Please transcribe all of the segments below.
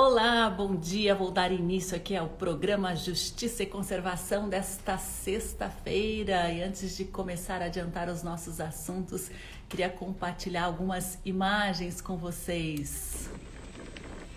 Olá, bom dia. Vou dar início aqui ao programa Justiça e Conservação desta sexta-feira. E antes de começar a adiantar os nossos assuntos, queria compartilhar algumas imagens com vocês.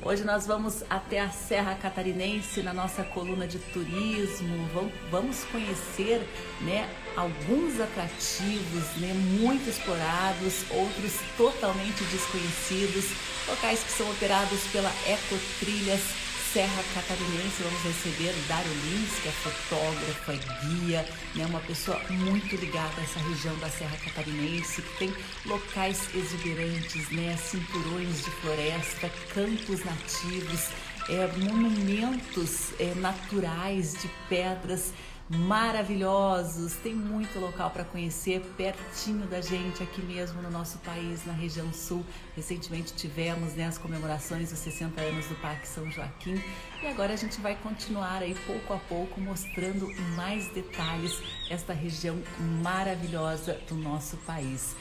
Hoje nós vamos até a Serra Catarinense na nossa coluna de turismo. Vamos conhecer né, alguns atrativos né, muito explorados, outros totalmente desconhecidos, locais que são operados pela Ecotrilhas Serra Catarinense. Vamos receber Dário Lins, que é fotógrafa, guia, né, uma pessoa muito ligada a essa região da Serra Catarinense, que tem locais exuberantes, né, cinturões de floresta, campos nativos, é, monumentos é, naturais de pedras maravilhosos. Tem muito local para conhecer pertinho da gente aqui mesmo no nosso país, na região sul. Recentemente tivemos né, as comemorações dos 60 anos do Parque São Joaquim e agora a gente vai continuar aí pouco a pouco mostrando mais detalhes esta região maravilhosa do nosso país.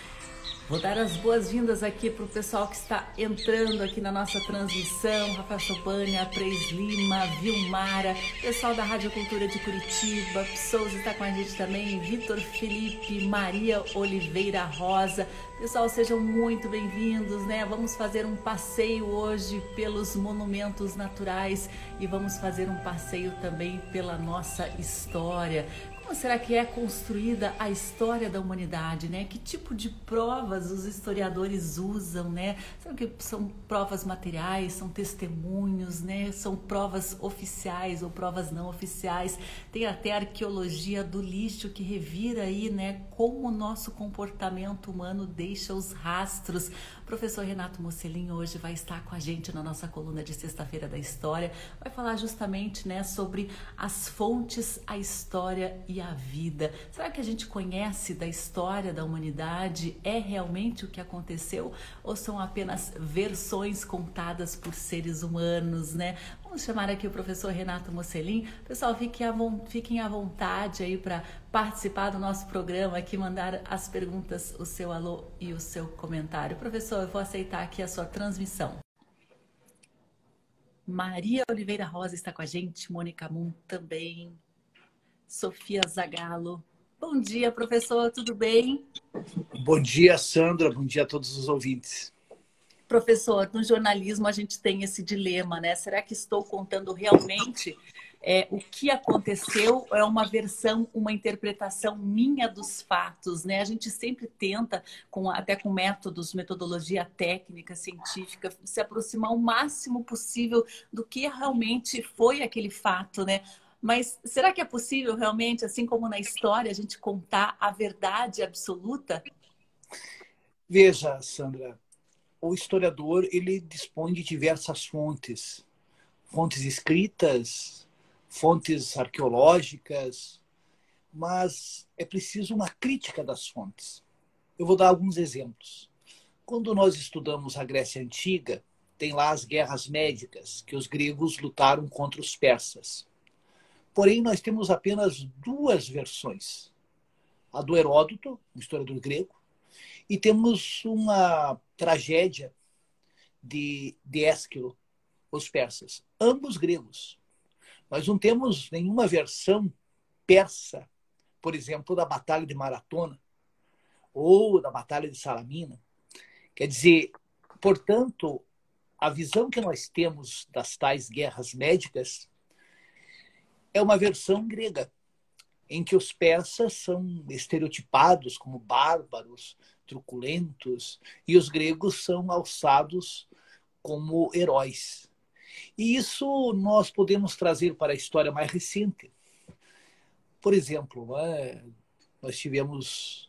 Vou dar as boas-vindas aqui para o pessoal que está entrando aqui na nossa transmissão. Rafael Chopânia, Preis Lima, Vilmara, pessoal da Rádio Cultura de Curitiba, Souza está com a gente também, Vitor Felipe, Maria Oliveira Rosa. Pessoal, sejam muito bem-vindos, né? Vamos fazer um passeio hoje pelos monumentos naturais e vamos fazer um passeio também pela nossa história. Como será que é construída a história da humanidade, né? Que tipo de provas os historiadores usam, né? Será que são provas materiais, são testemunhos, né? São provas oficiais ou provas não oficiais? Tem até arqueologia do lixo que revira aí, né? Como o nosso comportamento humano deixa os rastros. Professor Renato Mocelin hoje vai estar com a gente na nossa coluna de sexta-feira da história. Vai falar justamente, né, sobre as fontes, a história e a vida? Será que a gente conhece da história da humanidade? É realmente o que aconteceu ou são apenas versões contadas por seres humanos, né? Vamos chamar aqui o professor Renato Mocelin. Pessoal, fiquem à, fiquem à vontade aí para participar do nosso programa aqui, mandar as perguntas, o seu alô e o seu comentário. Professor, eu vou aceitar aqui a sua transmissão. Maria Oliveira Rosa está com a gente, Mônica Moon também. Sofia Zagalo. Bom dia, professor, tudo bem? Bom dia, Sandra. Bom dia a todos os ouvintes. Professor, no jornalismo a gente tem esse dilema, né? Será que estou contando realmente é, o que aconteceu é uma versão, uma interpretação minha dos fatos, né? A gente sempre tenta, com, até com métodos, metodologia técnica, científica, se aproximar o máximo possível do que realmente foi aquele fato, né? Mas será que é possível realmente, assim como na história, a gente contar a verdade absoluta? Veja, Sandra, o historiador ele dispõe de diversas fontes, fontes escritas, fontes arqueológicas, mas é preciso uma crítica das fontes. Eu vou dar alguns exemplos. Quando nós estudamos a Grécia Antiga, tem lá as guerras médicas que os gregos lutaram contra os persas. Porém, nós temos apenas duas versões. A do Heródoto, um historiador grego, e temos uma tragédia de, de Ésquilo, os persas, ambos gregos. Nós não temos nenhuma versão persa, por exemplo, da Batalha de Maratona ou da Batalha de Salamina. Quer dizer, portanto, a visão que nós temos das tais guerras médicas é uma versão grega, em que os persas são estereotipados como bárbaros, truculentos, e os gregos são alçados como heróis. E isso nós podemos trazer para a história mais recente. Por exemplo, né, nós tivemos,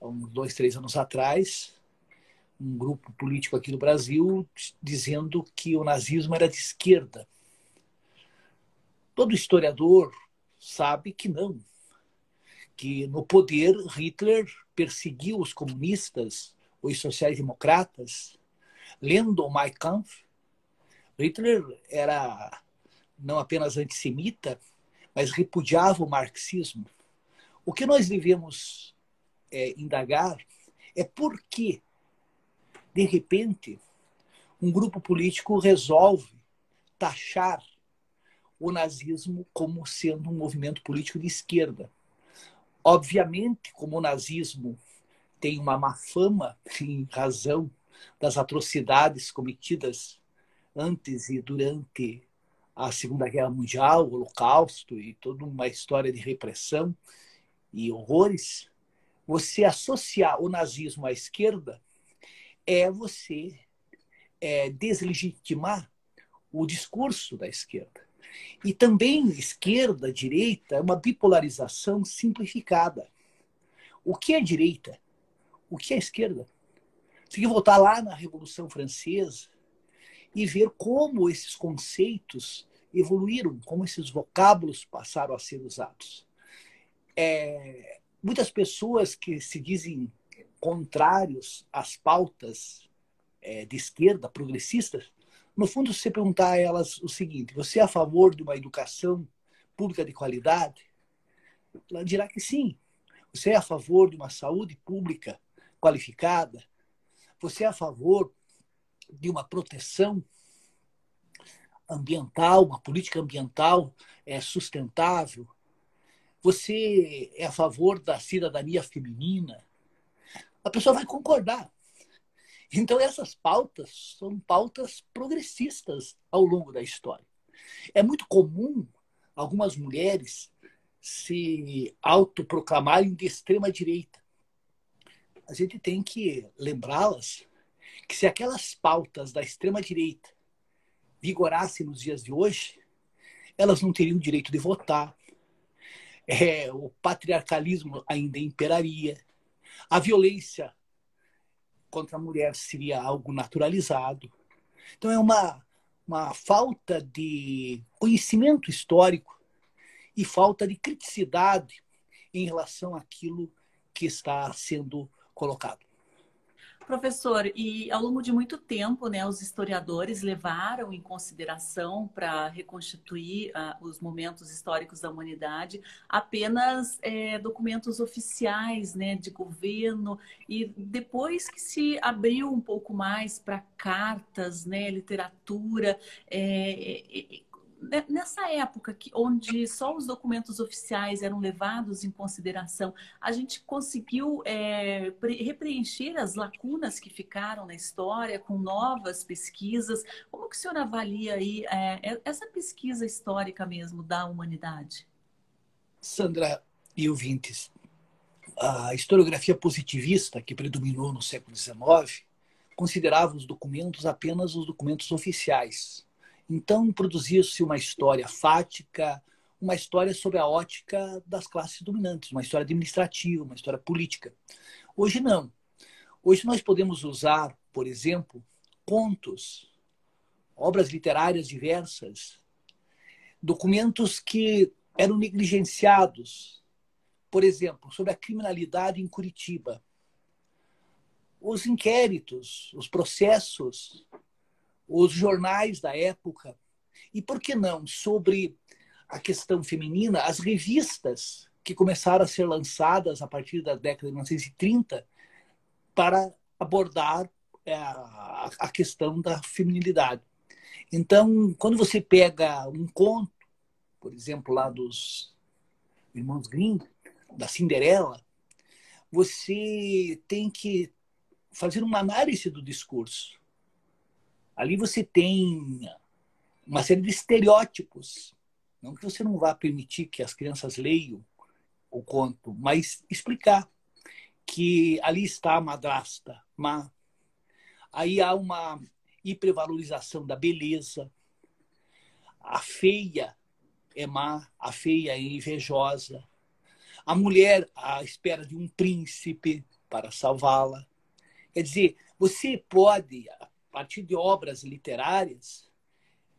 há uns dois, três anos atrás, um grupo político aqui no Brasil dizendo que o nazismo era de esquerda. Todo historiador sabe que não. Que no poder, Hitler perseguiu os comunistas, os sociais-democratas. Lendo o Mein Kampf, Hitler era não apenas antissemita, mas repudiava o marxismo. O que nós devemos é, indagar é por que, de repente, um grupo político resolve taxar o nazismo como sendo um movimento político de esquerda. Obviamente, como o nazismo tem uma má fama em razão das atrocidades cometidas antes e durante a Segunda Guerra Mundial, o Holocausto e toda uma história de repressão e horrores, você associar o nazismo à esquerda é você é, deslegitimar o discurso da esquerda. E também esquerda, direita, é uma bipolarização simplificada. O que é direita? O que é esquerda? Você tem que voltar lá na Revolução Francesa e ver como esses conceitos evoluíram, como esses vocábulos passaram a ser usados. É, muitas pessoas que se dizem contrários às pautas é, de esquerda, progressistas, no fundo, você perguntar a elas o seguinte: você é a favor de uma educação pública de qualidade? Ela dirá que sim. Você é a favor de uma saúde pública qualificada? Você é a favor de uma proteção ambiental, uma política ambiental é, sustentável? Você é a favor da cidadania feminina? A pessoa vai concordar. Então, essas pautas são pautas progressistas ao longo da história. É muito comum algumas mulheres se autoproclamarem de extrema-direita. A gente tem que lembrá-las que se aquelas pautas da extrema-direita vigorassem nos dias de hoje, elas não teriam direito de votar. É, o patriarcalismo ainda imperaria. A violência contra a mulher seria algo naturalizado. Então é uma, uma falta de conhecimento histórico e falta de criticidade em relação àquilo que está sendo colocado. Professor, e ao longo de muito tempo, né, os historiadores levaram em consideração para reconstituir uh, os momentos históricos da humanidade apenas é, documentos oficiais, né, de governo e depois que se abriu um pouco mais para cartas, né, literatura, é, né, nessa época que, onde só os documentos oficiais eram levados em consideração, a gente conseguiu é, repreencher as lacunas que ficaram na história com novas pesquisas. Como que o senhor avalia aí é, essa pesquisa histórica mesmo da humanidade? Sandra e ouvintes, a historiografia positivista que predominou no século XIX considerava os documentos apenas os documentos oficiais, então, produzia-se uma história fática, uma história sobre a ótica das classes dominantes, uma história administrativa, uma história política. Hoje não. Hoje nós podemos usar, por exemplo, contos, obras literárias diversas, documentos que eram negligenciados, por exemplo, sobre a criminalidade em Curitiba. Os inquéritos, os processos os jornais da época, e por que não, sobre a questão feminina, as revistas que começaram a ser lançadas a partir da década de 1930 para abordar é, a questão da feminilidade. Então, quando você pega um conto, por exemplo, lá dos Irmãos Grimm, da Cinderela, você tem que fazer uma análise do discurso. Ali você tem uma série de estereótipos. Não que você não vá permitir que as crianças leiam o conto, mas explicar que ali está a madrasta má. Aí há uma hipervalorização da beleza. A feia é má, a feia é invejosa. A mulher à espera de um príncipe para salvá-la. Quer dizer, você pode, partir de obras literárias,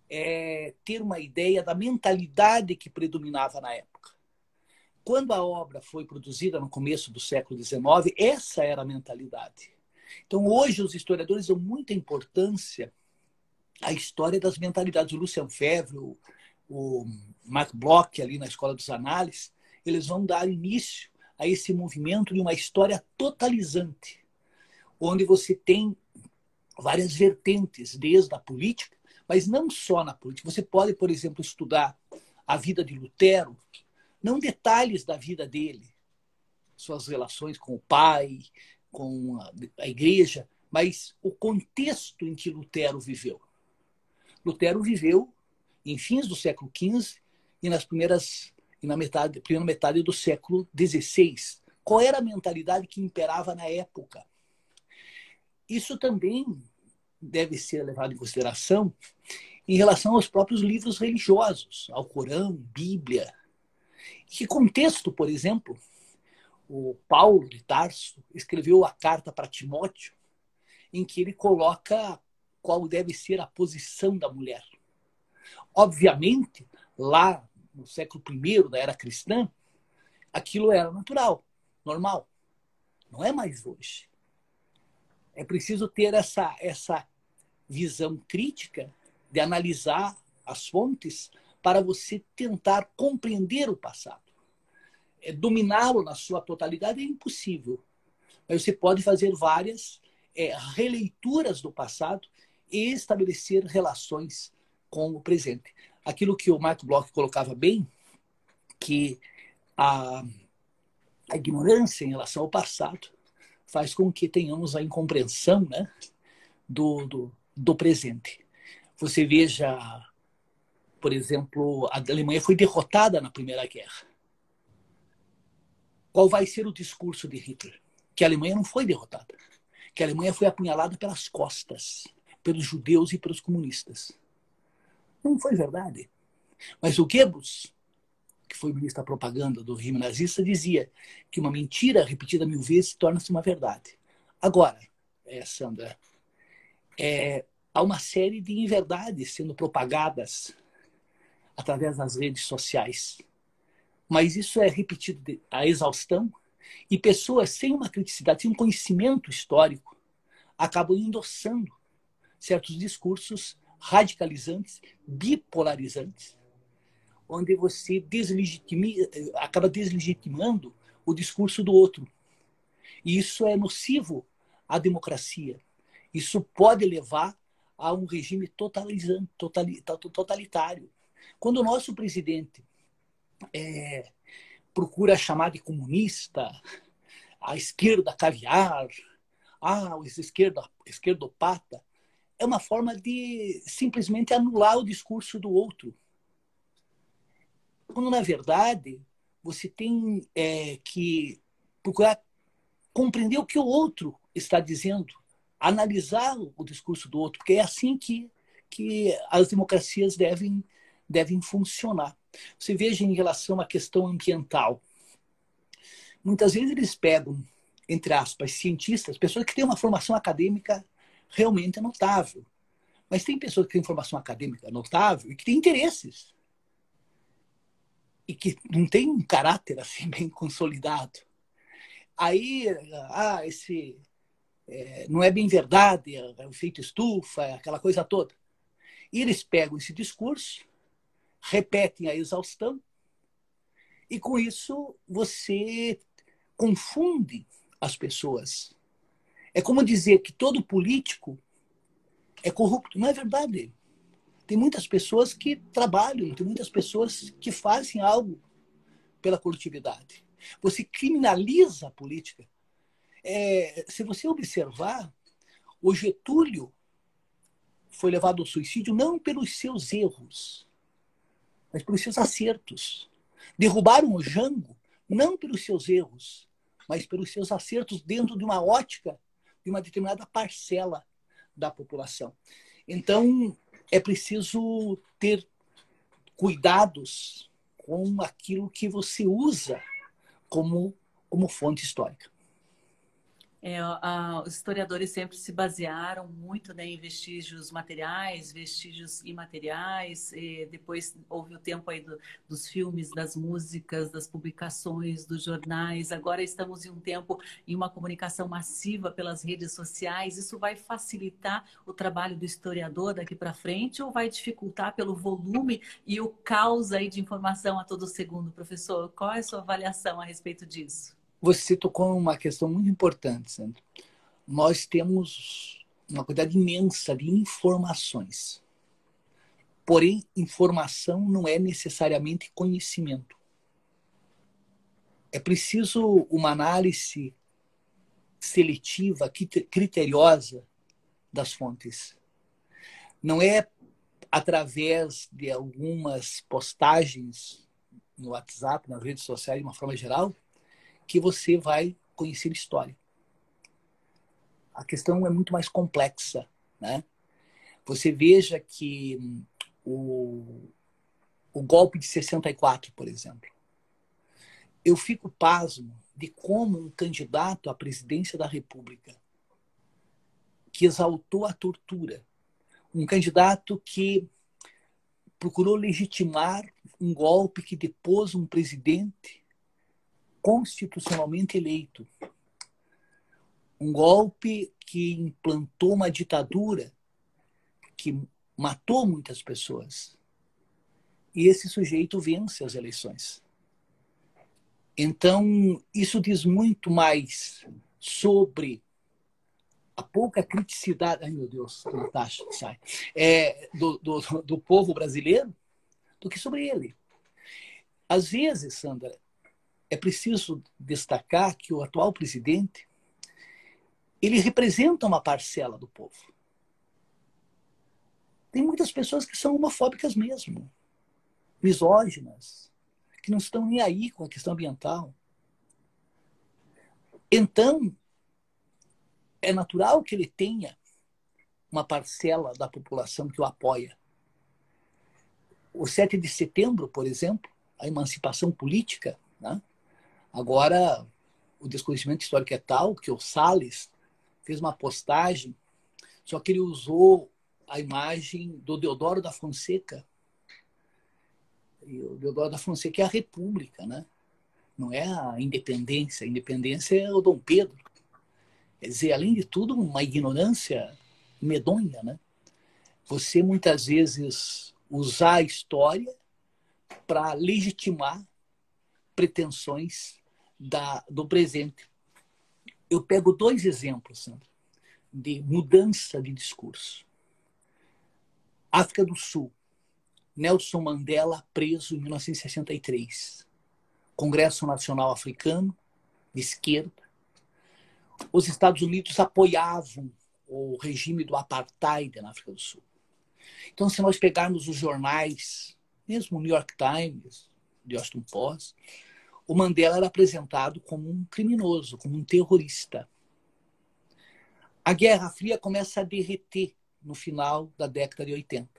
é, ter uma ideia da mentalidade que predominava na época. Quando a obra foi produzida no começo do século XIX, essa era a mentalidade. Então, hoje, os historiadores dão muita importância à história das mentalidades. O Lucian Febvre, o, o Mark Bloch, ali na Escola dos Análises, eles vão dar início a esse movimento de uma história totalizante, onde você tem várias vertentes, desde a política, Mas não só na política. Você pode, por exemplo, estudar a vida de Lutero, não detalhes da vida dele, suas relações com o pai, com a, igreja, mas o contexto em que Lutero viveu. Lutero viveu em fins do século XV e nas primeiras e na metade, primeira metade do século XVI. Qual era a mentalidade que imperava na época? Isso também deve ser levado em consideração em relação aos próprios livros religiosos, ao Corão, Bíblia. Que contexto, por exemplo, o Paulo de Tarso escreveu a carta para Timóteo, em que ele coloca qual deve ser a posição da mulher. Obviamente, lá no século I da era cristã, aquilo era natural, normal. Não é mais hoje. É preciso ter essa, essa visão crítica de analisar as fontes para você tentar compreender o passado. É, dominá-lo na sua totalidade é impossível. Mas você pode fazer várias é, releituras do passado e estabelecer relações com o presente. Aquilo que o Marco Bloch colocava bem, que a, a ignorância em relação ao passado faz com que tenhamos a incompreensão né, do, do, do presente. Você veja, por exemplo, a Alemanha foi derrotada na Primeira Guerra. Qual vai ser o discurso de Hitler? Que a Alemanha não foi derrotada, que a Alemanha foi apunhalada pelas costas, pelos judeus e pelos comunistas. Não foi verdade. Mas o Goebbels, que foi ministro da propaganda do regime nazista, dizia que uma mentira repetida mil vezes torna-se uma verdade. Agora, é, Sandra, é, há uma série de inverdades sendo propagadas através das redes sociais. Mas isso é repetido a exaustão e pessoas sem uma criticidade, sem um conhecimento histórico, acabam endossando certos discursos radicalizantes, bipolarizantes, onde você acaba deslegitimando o discurso do outro. E isso é nocivo à democracia. Isso pode levar a um regime totalizante, totalitário. Quando o nosso presidente é, procura chamar de comunista a esquerda caviar, ah, o esquerda, esquerdopata, é uma forma de simplesmente anular o discurso do outro. Quando, na verdade, você tem é, que procurar compreender o que o outro está dizendo, analisar o discurso do outro, porque é assim que, que as democracias devem, devem funcionar. Você veja em relação à questão ambiental. Muitas vezes eles pegam, entre aspas, cientistas, pessoas que têm uma formação acadêmica realmente notável. Mas tem pessoas que têm formação acadêmica notável e que têm interesses. E que não têm um caráter assim bem consolidado. Aí, ah, esse é, não é bem verdade, é, é o efeito estufa, é aquela coisa toda. E eles pegam esse discurso, repetem a exaustão, e com isso você confunde as pessoas. É como dizer que todo político é corrupto. Não é verdade. Tem muitas pessoas que trabalham, tem muitas pessoas que fazem algo pela coletividade. Você criminaliza a política. É, se você observar, o Getúlio foi levado ao suicídio não pelos seus erros, mas pelos seus acertos. Derrubaram o Jango não pelos seus erros, mas pelos seus acertos dentro de uma ótica de uma determinada parcela da população. Então, é preciso ter cuidados com aquilo que você usa como, como fonte histórica. É, os historiadores sempre se basearam muito né, em vestígios materiais, vestígios imateriais. depois houve o tempo aí do, dos filmes, das músicas, das publicações, dos jornais. Agora estamos em um tempo em uma comunicação massiva pelas redes sociais. Isso vai facilitar o trabalho do historiador daqui para frente ou vai dificultar pelo volume e o caos aí de informação a todo segundo, professor? Qual é a sua avaliação a respeito disso? Você tocou uma questão muito importante, Sandra. Nós temos uma quantidade imensa de informações. Porém, informação não é necessariamente conhecimento. É preciso uma análise seletiva, criteriosa das fontes. Não é através de algumas postagens no WhatsApp, nas redes sociais, de uma forma geral, que você vai conhecer história. A questão é muito mais complexa, né? Você veja que o, o golpe de 64, por exemplo. Eu fico pasmo de como um candidato à presidência da República que exaltou a tortura, um candidato que procurou legitimar um golpe que depôs um presidente constitucionalmente eleito, um golpe que implantou uma ditadura que matou muitas pessoas. E esse sujeito vence as eleições. Então, isso diz muito mais sobre a pouca criticidade, ai meu Deus, Natasha, sai, é, do, do, do povo brasileiro do que sobre ele. Às vezes, Sandra, é preciso destacar que o atual presidente ele representa uma parcela do povo tem muitas pessoas que são homofóbicas mesmo, misóginas, que não estão nem aí com a questão ambiental. Então, é natural que ele tenha uma parcela da população que o apoia. O 7 de setembro, por exemplo, a emancipação política, né? Agora o desconhecimento histórico é tal que o Salles fez uma postagem, só que ele usou a imagem do Deodoro da Fonseca. E o Deodoro da Fonseca é a República, né? não é a independência. A independência é o Dom Pedro. Quer dizer, além de tudo, uma ignorância medonha. Né? Você muitas vezes usar a história para legitimar pretensões da, do presente. Eu pego dois exemplos, Sandra, de mudança de discurso. África do Sul. Nelson Mandela preso em 1963. Congresso Nacional Africano, de esquerda. Os Estados Unidos apoiavam o regime do apartheid na África do Sul. Então, se nós pegarmos os jornais, mesmo o New York Times, The Washington Post, o Mandela era apresentado como um criminoso, como um terrorista. A Guerra Fria começa a derreter no final da década de 80.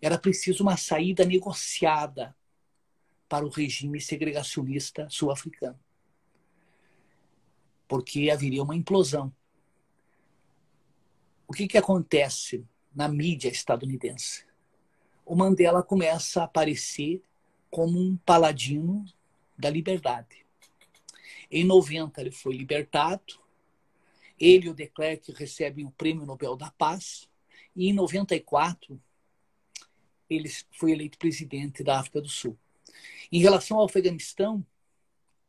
Era preciso uma saída negociada para o regime segregacionista sul-africano. Porque haveria uma implosão. O que, que acontece na mídia estadunidense? O Mandela começa a aparecer como um paladino da liberdade. Em 90 ele foi libertado. Ele e o de Klerk recebem o Prêmio Nobel da Paz. E em 94, ele foi eleito presidente da África do Sul. Em relação ao Afeganistão,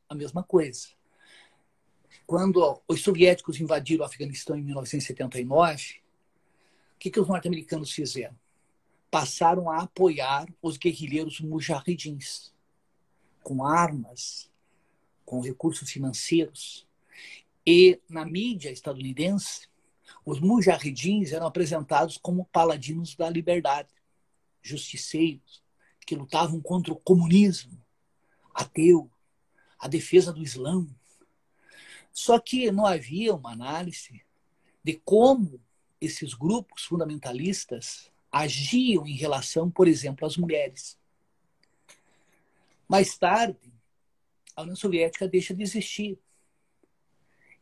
a mesma coisa. Quando os soviéticos invadiram o Afeganistão em 1979, o que, que os norte-americanos fizeram? Passaram a apoiar os guerrilheiros mujahidins com armas, com recursos financeiros. E na mídia estadunidense, os mujahidins eram apresentados como paladinos da liberdade, justiceiros, que lutavam contra o comunismo, ateu, a defesa do Islã. Só que não havia uma análise de como esses grupos fundamentalistas agiam em relação, por exemplo, às mulheres. Mais tarde, a União Soviética deixa de existir.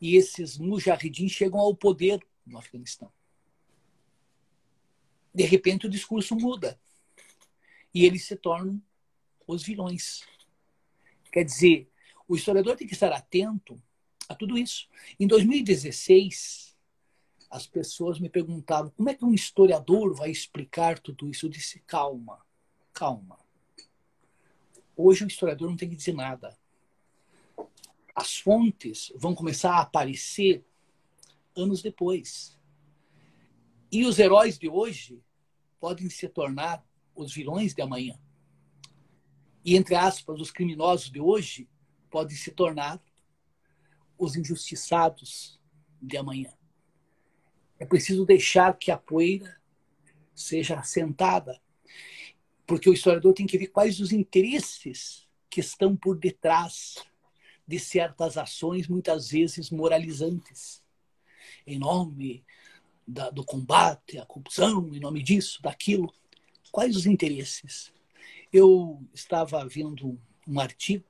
E esses mujahidins chegam ao poder no Afeganistão. De repente o discurso muda e eles se tornam os vilões. Quer dizer, o historiador tem que estar atento a tudo isso. Em 2016, as pessoas me perguntavam como é que um historiador vai explicar tudo isso. Eu disse: calma, calma. Hoje o historiador não tem que dizer nada. As fontes vão começar a aparecer anos depois. E os heróis de hoje podem se tornar os vilões de amanhã. E, entre aspas, os criminosos de hoje podem se tornar os injustiçados de amanhã. É preciso deixar que a poeira seja assentada, porque o historiador tem que ver quais os interesses que estão por detrás de certas ações, muitas vezes moralizantes, em nome da, do combate à corrupção, em nome disso, daquilo. Quais os interesses? Eu estava vendo um artigo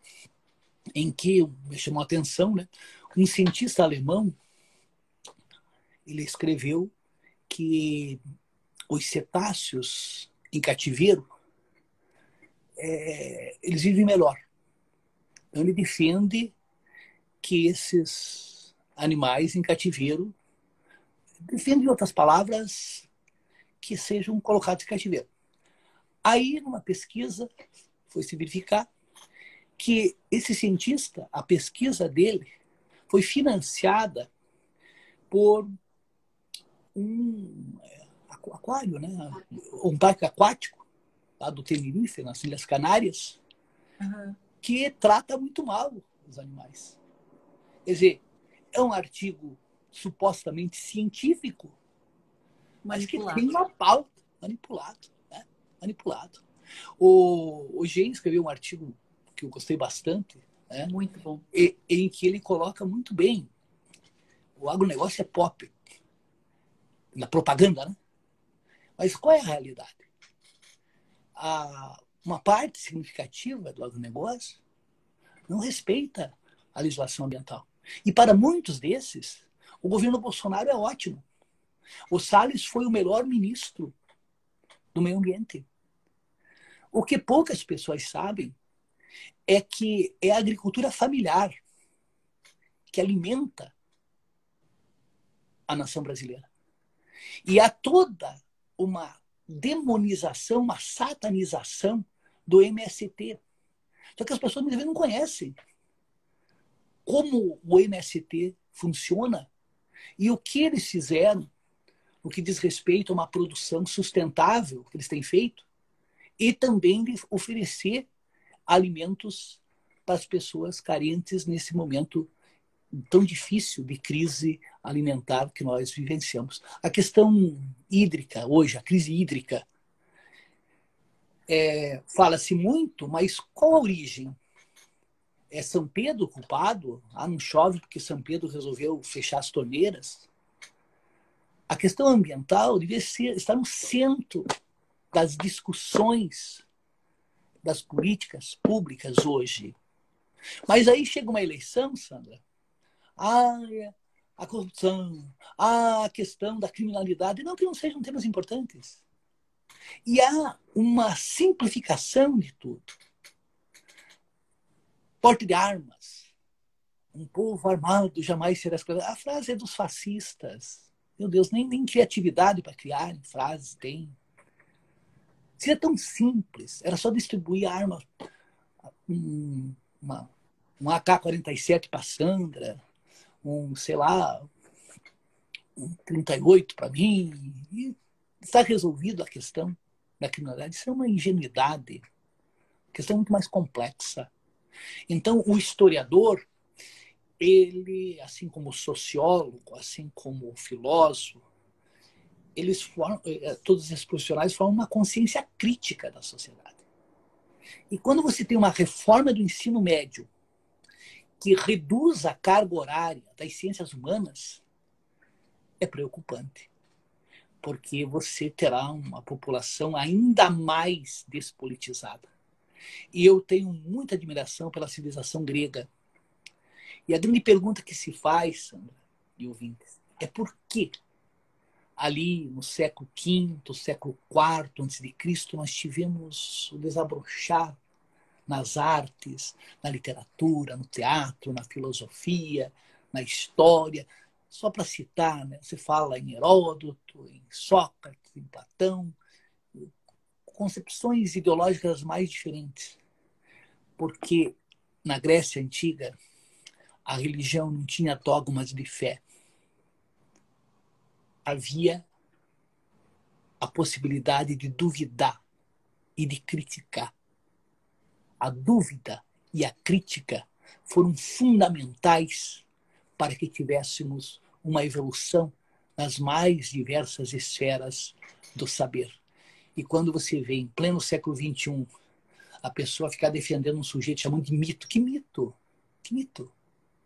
em que me chamou a atenção, né? Um cientista alemão ele escreveu que os cetáceos em cativeiro é, eles vivem melhor. Então ele defende que esses animais em cativeiro defende, em outras palavras, que sejam colocados em cativeiro. Aí, numa pesquisa, foi se verificar que esse cientista, a pesquisa dele, foi financiada por um é, aquário, né? um parque aquático lá do Tenerife, nas Ilhas Canárias, uhum. que trata muito mal os animais. Quer dizer, é um artigo supostamente científico, mas que tem uma pauta manipulado, né? manipulado. O, o Gen escreveu um artigo que eu gostei bastante, né? muito bom, e, em que ele coloca muito bem o agronegócio é pop, na propaganda, né? Mas qual é a realidade? A, uma parte significativa do agronegócio não respeita a legislação ambiental. E para muitos desses, o governo Bolsonaro é ótimo. O Salles foi o melhor ministro do meio ambiente. O que poucas pessoas sabem é que é a agricultura familiar que alimenta a nação brasileira. E há toda uma demonização, uma satanização do MST. Só que as pessoas muitas vezes não conhecem como o MST funciona e o que eles fizeram no que diz respeito a uma produção sustentável que eles têm feito e também de oferecer alimentos para as pessoas carentes nesse momento tão difícil de crise alimentar que nós vivenciamos. A questão hídrica hoje, a crise hídrica, é, fala-se muito, mas qual a origem? É São Pedro culpado? Ah, não chove porque São Pedro resolveu fechar as torneiras? A questão ambiental devia ser, estar no centro das discussões das políticas públicas hoje. Mas aí chega uma eleição, Sandra, ah, a corrupção, a questão da criminalidade, não que não sejam temas importantes. E há uma simplificação de tudo. Porte de armas. Um povo armado jamais será escravizado. A frase é dos fascistas. Meu Deus, nem, nem criatividade para criar frases tem. Seria tão simples. Era só distribuir arma, um, uma, um AK-47 para Sandra, um, sei lá, um 38 para mim, e está resolvido a questão da criminalidade. Isso é uma ingenuidade. A questão muito mais complexa. Então, o historiador, ele, assim como o sociólogo, assim como o filósofo, eles formam, eh, todos esses profissionais formam uma consciência crítica da sociedade. E quando você tem uma reforma do ensino médio que reduz a carga horária das ciências humanas é preocupante, porque você terá uma população ainda mais despolitizada. E eu tenho muita admiração pela civilização grega. E a grande pergunta que se faz, Sandra e ouvintes, é por que ali no século V, século IV antes de Cristo, nós tivemos o desabrochar nas artes, na literatura, no teatro, na filosofia, na história. Só para citar, né? você fala em Heródoto, em Sócrates, em Platão, concepções ideológicas mais diferentes. Porque na Grécia Antiga, a religião não tinha dogmas de fé. Havia a possibilidade de duvidar e de criticar. A dúvida e a crítica foram fundamentais para que tivéssemos uma evolução nas mais diversas esferas do saber. E quando você vê em pleno século XXI a pessoa ficar defendendo um sujeito chamando de mito, que mito? Que mito?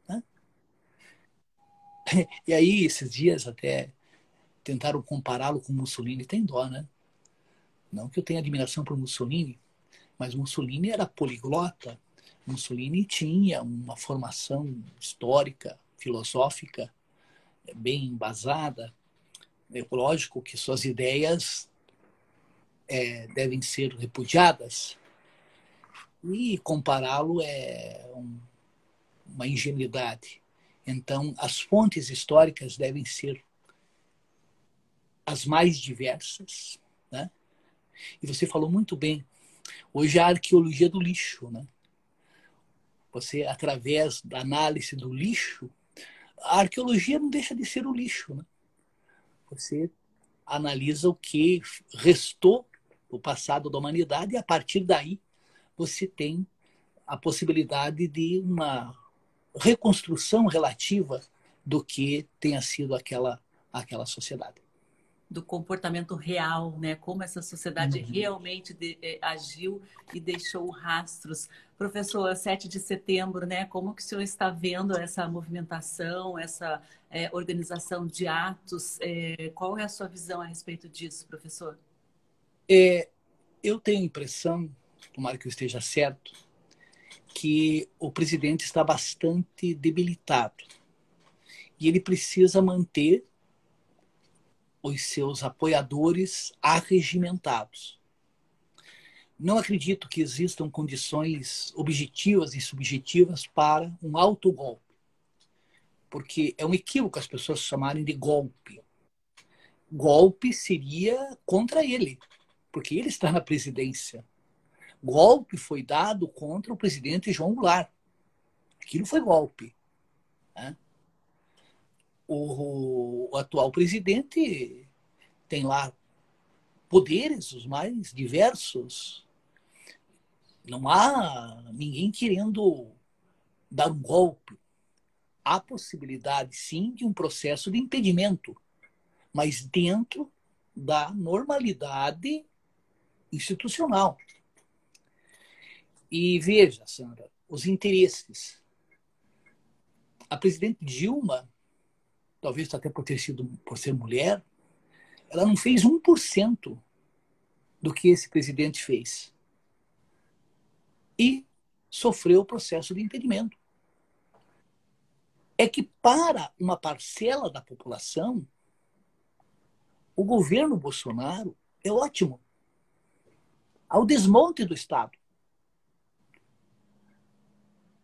Né? E aí, esses dias até tentaram compará-lo com Mussolini, tem dó, né? Não que eu tenha admiração por Mussolini, mas Mussolini era poliglota. Mussolini tinha uma formação histórica, filosófica bem embasada. É lógico que suas ideias é, devem ser repudiadas. E compará-lo é um, uma ingenuidade. Então, as fontes históricas devem ser as mais diversas. Né? E você falou muito bem. Hoje a arqueologia do lixo. Né? Você, através da análise do lixo, a arqueologia não deixa de ser o lixo. Né? Você analisa o que restou do passado da humanidade e a partir daí você tem a possibilidade de uma reconstrução relativa do que tenha sido aquela, aquela sociedade do comportamento real, né? Como essa sociedade uhum. realmente de, eh, agiu e deixou rastros. Professor, 7 de setembro, né? Como que o senhor está vendo essa movimentação, essa eh, organização de atos? Eh, qual é a sua visão a respeito disso, professor? É, eu tenho a impressão, tomara que eu esteja certo, que o presidente está bastante debilitado e ele precisa manter os seus apoiadores arregimentados. Não acredito que existam condições objetivas e subjetivas para um autogolpe, porque é um equívoco as pessoas chamarem de golpe. Golpe seria contra ele, porque ele está na presidência. Golpe foi dado contra o presidente João Goulart. Aquilo foi golpe. O, o atual presidente tem lá poderes os mais diversos. Não há ninguém querendo dar um golpe. Há possibilidade, sim, de um processo de impedimento, mas dentro da normalidade institucional. E veja, Sandra, os interesses. A presidente Dilma talvez até por ter sido por ser mulher, ela não fez 1% do que esse presidente fez. E sofreu o processo de impedimento. É que para uma parcela da população, o governo Bolsonaro é ótimo. Ao desmonte do Estado.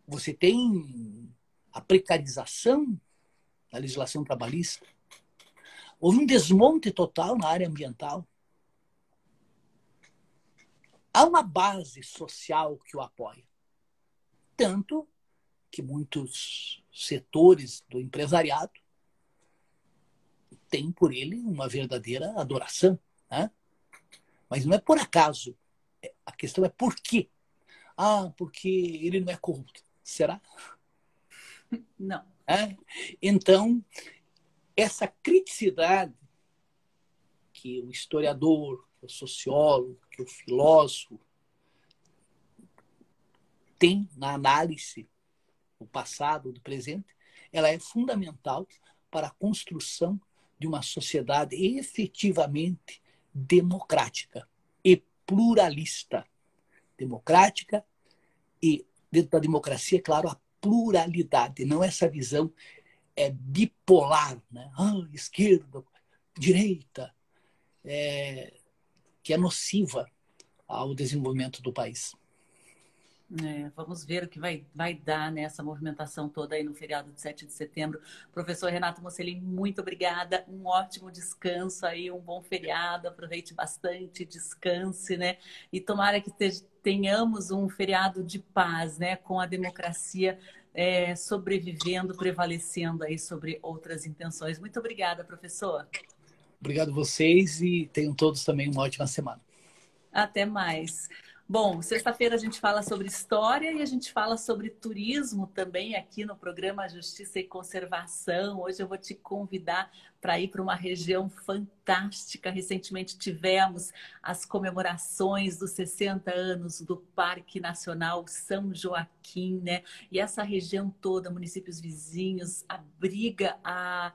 Você tem a precarização na legislação trabalhista. Houve um desmonte total na área ambiental. Há uma base social que o apoia. Tanto que muitos setores do empresariado têm por ele uma verdadeira adoração. Né? Mas não é por acaso. A questão é por quê. Ah, porque ele não é corrupto. Será? Não. É? Então, essa criticidade que o historiador, que o sociólogo, que o filósofo tem na análise do passado, do presente, ela é fundamental para a construção de uma sociedade efetivamente democrática e pluralista. Democrática e, dentro da democracia, é claro, a pluralidade, não essa visão é bipolar, né? Ah, esquerda, direita, é, que é nociva ao desenvolvimento do país. É, vamos ver o que vai, vai dar nessa movimentação toda aí no feriado de 7 de setembro. Professor Renato Mocelin, muito obrigada. Um ótimo descanso aí, um bom feriado. Aproveite bastante, descanse, né? E tomara que tenhamos um feriado de paz, né? Com a democracia é, sobrevivendo, prevalecendo aí sobre outras intenções. Muito obrigada, professor. Obrigado vocês e tenham todos também uma ótima semana. Até mais. Bom, sexta-feira a gente fala sobre história e a gente fala sobre turismo também aqui no programa Justiça e Conservação. Hoje eu vou te convidar para ir para uma região fantástica. Recentemente tivemos as comemorações dos 60 anos do Parque Nacional São Joaquim, né? E essa região toda, municípios vizinhos, abriga a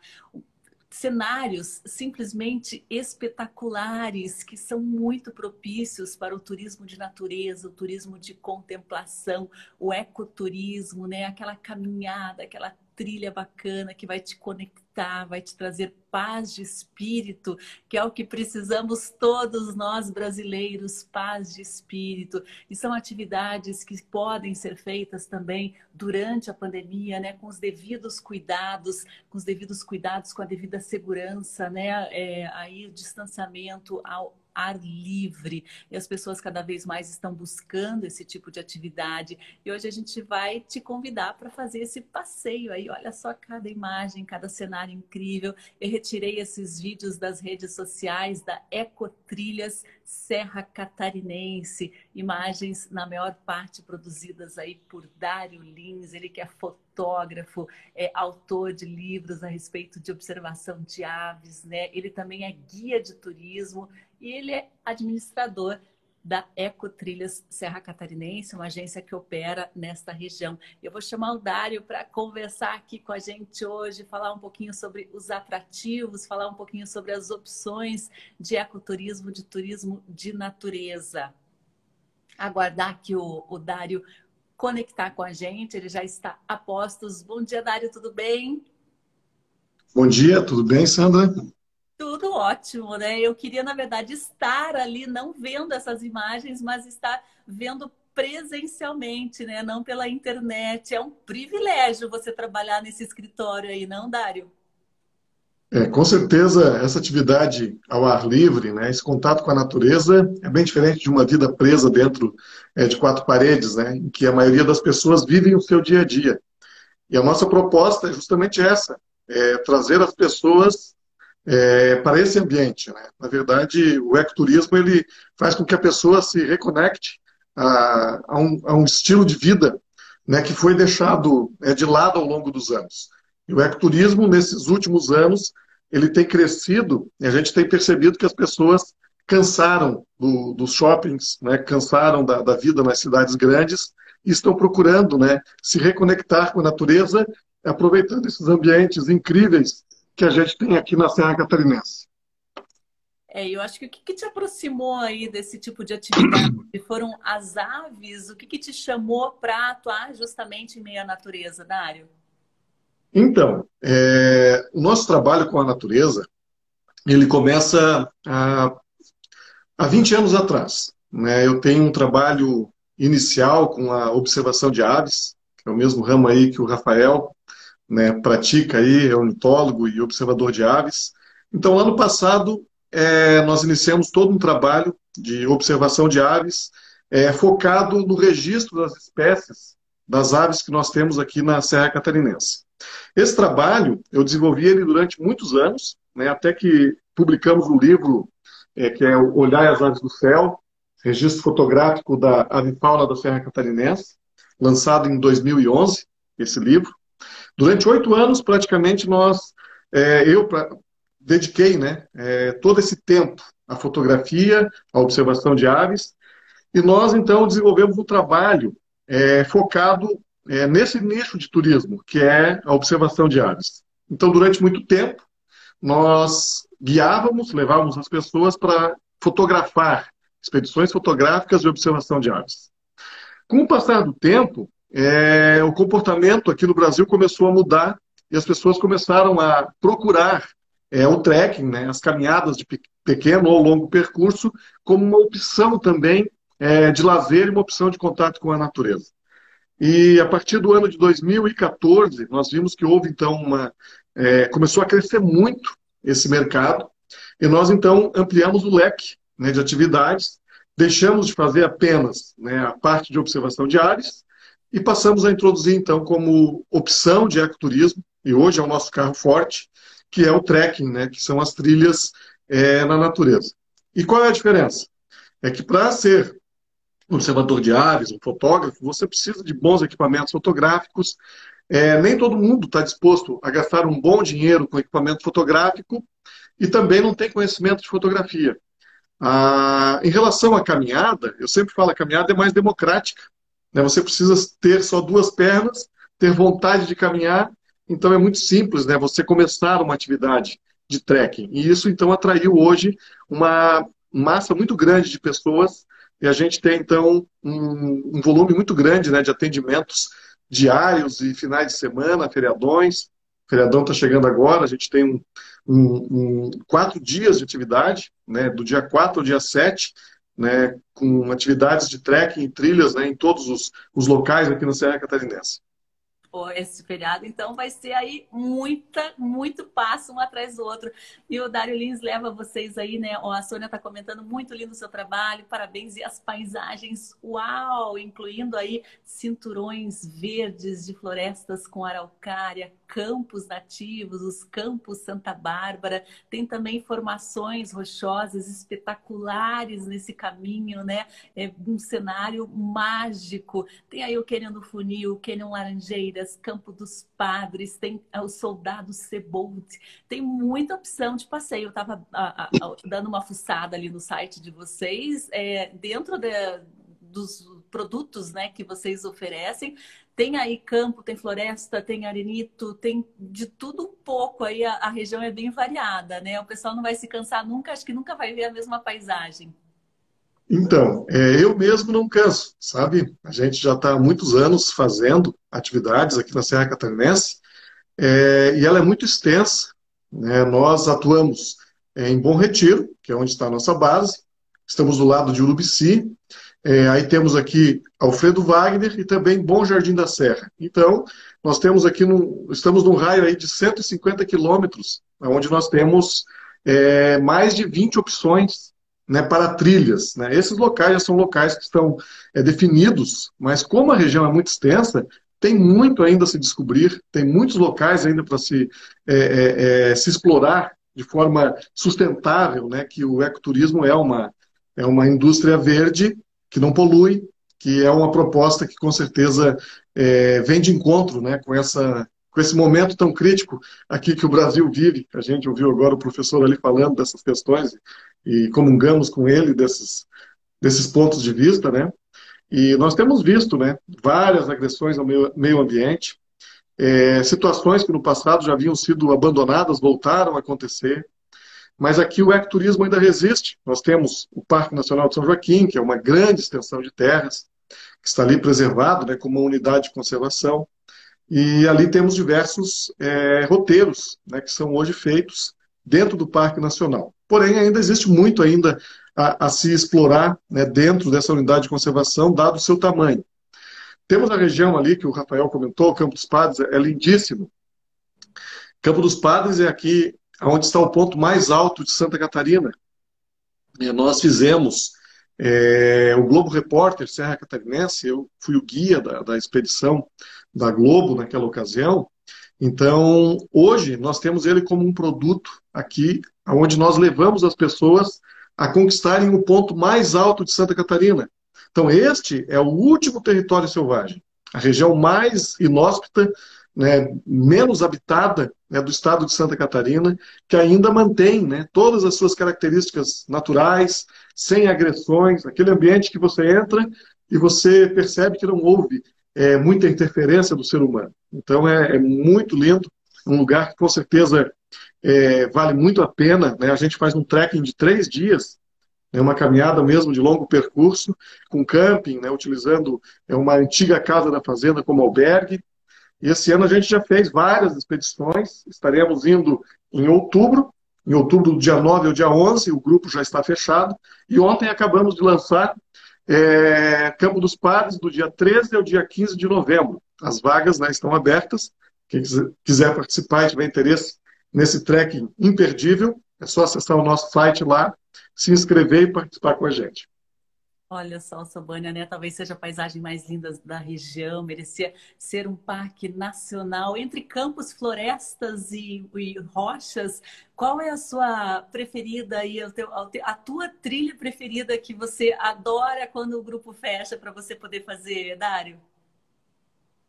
cenários simplesmente espetaculares que são muito propícios para o turismo de natureza, o turismo de contemplação, o ecoturismo, né? Aquela caminhada, aquela trilha bacana que vai te conectar, vai te trazer paz de espírito, que é o que precisamos todos nós brasileiros, paz de espírito. E são atividades que podem ser feitas também durante a pandemia, né, com os devidos cuidados, com os devidos cuidados, com a devida segurança, né, é, aí o distanciamento ao ar livre. E as pessoas cada vez mais estão buscando esse tipo de atividade. E hoje a gente vai te convidar para fazer esse passeio aí. Olha só cada imagem, cada cenário incrível. Eu retirei esses vídeos das redes sociais da Ecotrilhas Serra Catarinense, imagens na maior parte produzidas aí por Dário Lins, ele que é fotógrafo, é autor de livros a respeito de observação de aves, né? Ele também é guia de turismo e ele é administrador da Ecotrilhas Serra Catarinense, uma agência que opera nesta região. Eu vou chamar o Dário para conversar aqui com a gente hoje, falar um pouquinho sobre os atrativos, falar um pouquinho sobre as opções de ecoturismo, de turismo de natureza. Aguardar que o, o Dário conectar com a gente, ele já está a postos. Bom dia, Dário, tudo bem? Bom dia, tudo bem, Sandra? Tudo ótimo, né? Eu queria, na verdade, estar ali, não vendo essas imagens, mas estar vendo presencialmente, né? Não pela internet. É um privilégio você trabalhar nesse escritório aí, não, Dário? É, com certeza, essa atividade ao ar livre, né, esse contato com a natureza, é bem diferente de uma vida presa dentro é, de quatro paredes, né, em que a maioria das pessoas vivem o seu dia a dia. E a nossa proposta é justamente essa: é trazer as pessoas é, para esse ambiente. Né? Na verdade, o ecoturismo ele faz com que a pessoa se reconecte a, a, um, a um, estilo de vida né, que foi deixado é, de lado ao longo dos anos. E o ecoturismo, nesses últimos anos, ele tem crescido e a gente tem percebido que as pessoas cansaram do, dos shoppings, né, cansaram da, da, vida nas cidades grandes e estão procurando né, se reconectar com a natureza, aproveitando esses ambientes incríveis que a gente tem aqui na Serra Catarinense. É, eu acho que o que, que te aproximou aí desse tipo de atividade? Foram as aves? O que, que te chamou para atuar justamente em meio à natureza, Dário? Então, é, o nosso trabalho com a natureza, ele começa há, há 20 anos atrás. Né? Eu tenho um trabalho inicial com a observação de aves, que é o mesmo ramo aí que o Rafael né, pratica aí, é ornitólogo e observador de aves. Então, ano passado, é, nós iniciamos todo um trabalho de observação de aves é, focado no registro das espécies das aves que nós temos aqui na Serra Catarinense. Esse trabalho, eu desenvolvi ele durante muitos anos, né, até que publicamos um livro é, que é Olhar as Aves do Céu, registro fotográfico da avifauna da Serra Catarinense, lançado em 2011, esse livro. Durante oito anos, praticamente, nós, é, eu pra, dediquei né, é, todo esse tempo à fotografia, à observação de aves, e nós, então, desenvolvemos um trabalho é, focado é, nesse nicho de turismo, que é a observação de aves. Então, durante muito tempo, nós guiávamos, levávamos as pessoas para fotografar, expedições fotográficas de observação de aves. Com o passar do tempo, é, o comportamento aqui no Brasil começou a mudar e as pessoas começaram a procurar é, o trekking, né, as caminhadas de pequeno ou longo percurso, como uma opção também é, de lazer e uma opção de contato com a natureza. E a partir do ano de 2014, nós vimos que houve então uma. É, começou a crescer muito esse mercado, e nós então ampliamos o leque né, de atividades, deixamos de fazer apenas né, a parte de observação de aves e passamos a introduzir, então, como opção de ecoturismo, e hoje é o nosso carro forte, que é o trekking, né, que são as trilhas é, na natureza. E qual é a diferença? é que para ser um observador de aves, um fotógrafo, você precisa de bons equipamentos fotográficos. É, nem todo mundo está disposto a gastar um bom dinheiro com equipamento fotográfico e também não tem conhecimento de fotografia. Ah, em relação à caminhada, eu sempre falo que a caminhada é mais democrática. Né? Você precisa ter só duas pernas, ter vontade de caminhar. Então é muito simples né? você começar uma atividade de trekking. E isso então atraiu hoje uma massa muito grande de pessoas e a gente tem então um, um volume muito grande né, de atendimentos diários e finais de semana, feriadões. O feriadão está chegando agora, a gente tem um, um, um, quatro dias de atividade, né, do dia 4 ao dia 7, né, com atividades de trekking e trilhas né, em todos os, os locais aqui na Serra Catarinense esse feriado, então vai ser aí muita, muito passo um atrás do outro. E o Dário Lins leva vocês aí, né? a Sônia está comentando muito lindo o seu trabalho, parabéns. E as paisagens, uau! Incluindo aí cinturões verdes de florestas com araucária, campos nativos, os campos Santa Bárbara. Tem também formações rochosas espetaculares nesse caminho, né? É um cenário mágico. Tem aí o Cânion do Funil, o Laranjeiras, Campo dos Padres, tem é, o Soldado Sebolt. Tem muita opção de passeio. Eu estava dando uma fuçada ali no site de vocês. É, dentro de, dos produtos né, que vocês oferecem, tem aí campo, tem floresta, tem arenito, tem de tudo um pouco aí. A, a, região é bem variada, né? O pessoal não vai se cansar nunca, acho que nunca vai ver a mesma paisagem. Então, é, eu mesmo não canso, sabe? A gente já está há muitos anos fazendo atividades aqui na Serra Catarinense é, e ela é muito extensa. Né? Nós atuamos é, em Bom Retiro, que é onde está a nossa base, estamos do lado de Urubici, é, aí temos aqui Alfredo Wagner e também Bom Jardim da Serra. Então, nós temos aqui, num, estamos num raio aí de 150 quilômetros, onde nós temos é, mais de 20 opções né, para trilhas. Né? Esses locais já são locais que estão é, definidos, mas como a região é muito extensa, tem muito ainda a se descobrir, tem muitos locais ainda para se, é, é, é, se explorar de forma sustentável, né, que o ecoturismo é uma, é uma indústria verde que não polui, que é uma proposta que com certeza é, vem de encontro né, com, essa, com esse momento tão crítico aqui que o Brasil vive. A gente ouviu agora o professor ali falando dessas questões e comungamos com ele desses, desses pontos de vista, né? E nós temos visto né, várias agressões ao meio, meio ambiente, é, situações que no passado já haviam sido abandonadas voltaram a acontecer. Mas aqui o ecoturismo ainda resiste. Nós temos o Parque Nacional de São Joaquim, que é uma grande extensão de terras, que está ali preservado né, como uma unidade de conservação. E ali temos diversos é, roteiros né, que são hoje feitos dentro do Parque Nacional. Porém, ainda existe muito ainda a, a se explorar né, dentro dessa unidade de conservação, dado o seu tamanho. Temos a região ali que o Rafael comentou, o Campo dos Padres, é lindíssimo. Campo dos Padres é aqui onde está o ponto mais alto de Santa Catarina. É, nós fizemos é, o Globo Repórter Serra Catarinense, eu fui o guia da, da expedição da Globo naquela ocasião. Então, hoje, nós temos ele como um produto aqui, onde nós levamos as pessoas a conquistarem o ponto mais alto de Santa Catarina. Então, este é o último território selvagem, a região mais inóspita né, menos habitada né, do estado de Santa Catarina, que ainda mantém né, todas as suas características naturais, sem agressões, aquele ambiente que você entra e você percebe que não houve é, muita interferência do ser humano. Então é, é, muito lindo, um lugar que com certeza é, vale muito a pena. Né? A gente faz um trekking de três dias, né, uma caminhada mesmo de longo percurso, com camping, né, utilizando é, uma antiga casa da fazenda como albergue, e esse ano a gente já fez várias expedições, estaremos indo em outubro, em outubro do dia 9 ao dia 11, o grupo já está fechado. E ontem acabamos de lançar é, Campo dos Padres, do dia 13 ao dia 15 de novembro. As vagas né, estão abertas. Quem quiser participar e tiver interesse nesse trekking imperdível, é só acessar o nosso site lá, se inscrever e participar com a gente. Olha só, Sobânia, né? Talvez seja a paisagem mais linda da região, merecia ser um parque nacional entre campos, florestas e, e rochas. Qual é a sua preferida e a tua trilha preferida que você adora quando o grupo fecha para você poder fazer, Dário?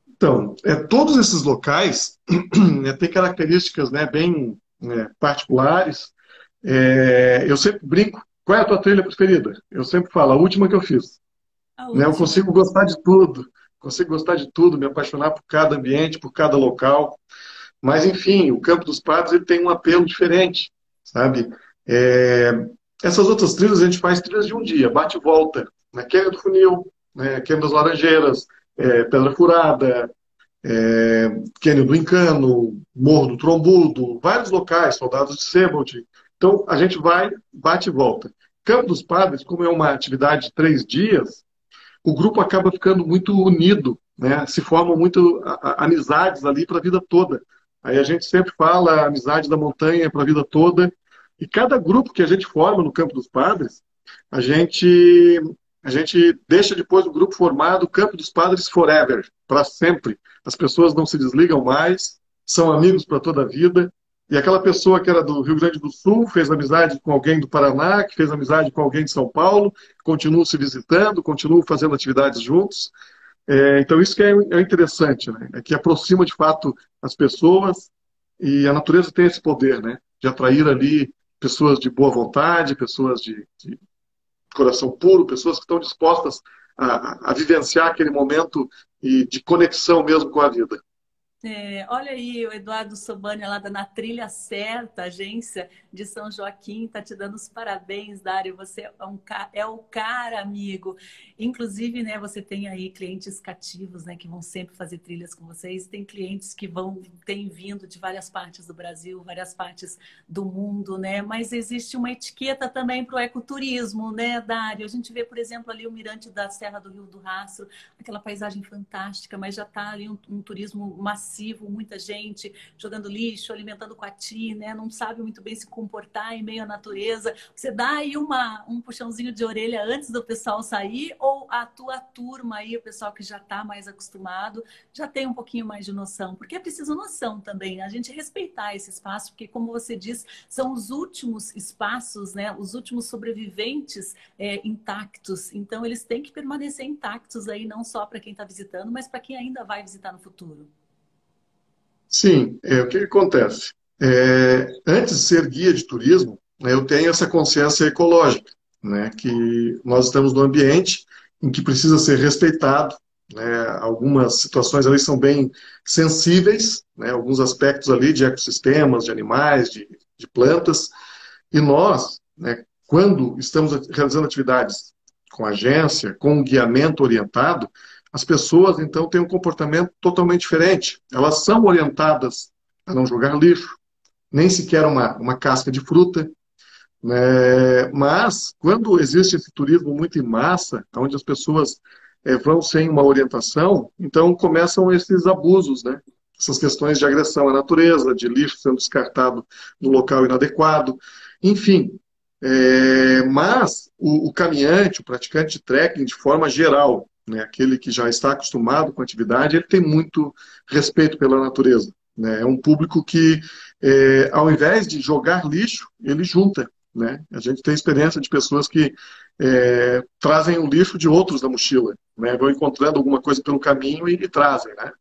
Então, é, todos esses locais né, têm características né, bem né, particulares. É, eu sempre brinco qual é a tua trilha preferida? Eu sempre falo, a última que eu fiz. Né? Eu consigo gostar de tudo, consigo gostar de tudo, me apaixonar por cada ambiente, por cada local. Mas, enfim, o Campo dos Padres ele tem um apelo diferente, sabe? É... Essas outras trilhas a gente faz trilhas de um dia, bate e volta. Né? Quênia do Funil, né? Quênia das Laranjeiras, é... Pedra Furada, é... Quênia do Encano, Morro do Trombudo, vários locais, Soldados de Sebald. Então, a gente vai, bate e volta. Campo dos Padres, como é uma atividade de três dias, o grupo acaba ficando muito unido, né? se formam muito amizades ali para a vida toda. Aí a gente sempre fala amizade da montanha para a vida toda. E cada grupo que a gente forma no Campo dos Padres, a gente, a gente deixa depois o grupo formado Campo dos Padres Forever, para sempre. As pessoas não se desligam mais, são amigos para toda a vida. E aquela pessoa que era do Rio Grande do Sul fez amizade com alguém do Paraná, que fez amizade com alguém de São Paulo, continuam se visitando, continuam fazendo atividades juntos. É, então, isso que é, é interessante, né? É que aproxima de fato as pessoas e a natureza tem esse poder, né? De atrair ali pessoas de boa vontade, pessoas de, de coração puro, pessoas que estão dispostas a, a vivenciar aquele momento e de conexão mesmo com a vida. É, olha aí, o Eduardo Sobania, lá da Na Trilha Certa, agência de São Joaquim, tá te dando os parabéns, Dário. Você é, um, é o cara, amigo. Inclusive, né, você tem aí clientes cativos, né, que vão sempre fazer trilhas com vocês. Tem clientes que vão, têm vindo de várias partes do Brasil, várias partes do mundo, né? Mas existe uma etiqueta também para o ecoturismo, né, Dário? A gente vê, por exemplo, ali o mirante da Serra do Rio do Rastro, aquela paisagem fantástica, mas já está ali um, um turismo massivo muita gente jogando lixo, alimentando coati, né? Não sabe muito bem se comportar em meio à natureza. Você dá aí uma, um puxãozinho de orelha antes do pessoal sair ou a tua turma aí, o pessoal que já está mais acostumado, já tem um pouquinho mais de noção? Porque é preciso noção também, a gente respeitar esse espaço, porque como você diz, são os últimos espaços, né? Os últimos sobreviventes é, intactos. Então eles têm que permanecer intactos aí, não só para quem está visitando, mas para quem ainda vai visitar no futuro. Sim, é, o que acontece? É, antes de ser guia de turismo, eu tenho essa consciência ecológica, né, que nós estamos num ambiente em que precisa ser respeitado. Né, algumas situações ali são bem sensíveis, né, alguns aspectos ali de ecossistemas, de animais, de, de plantas, e nós, né, quando estamos realizando atividades com agência, com um guiamento orientado, as pessoas, então, têm um comportamento totalmente diferente. Elas são orientadas a não jogar lixo, nem sequer uma, uma casca de fruta. Né? Mas, quando existe esse turismo muito em massa, onde as pessoas é, vão sem uma orientação, então começam esses abusos, né? essas questões de agressão à natureza, de lixo sendo descartado no local inadequado, enfim. É, mas o, o, caminhante, o praticante de trekking, de forma geral, né, aquele que já está acostumado com a atividade, ele tem muito respeito pela natureza. Né? É um público que, é, ao invés de jogar lixo, ele junta. Né? A gente tem experiência de pessoas que é, trazem o lixo de outros da mochila, né? vão encontrando alguma coisa pelo caminho e, e trazem. Né?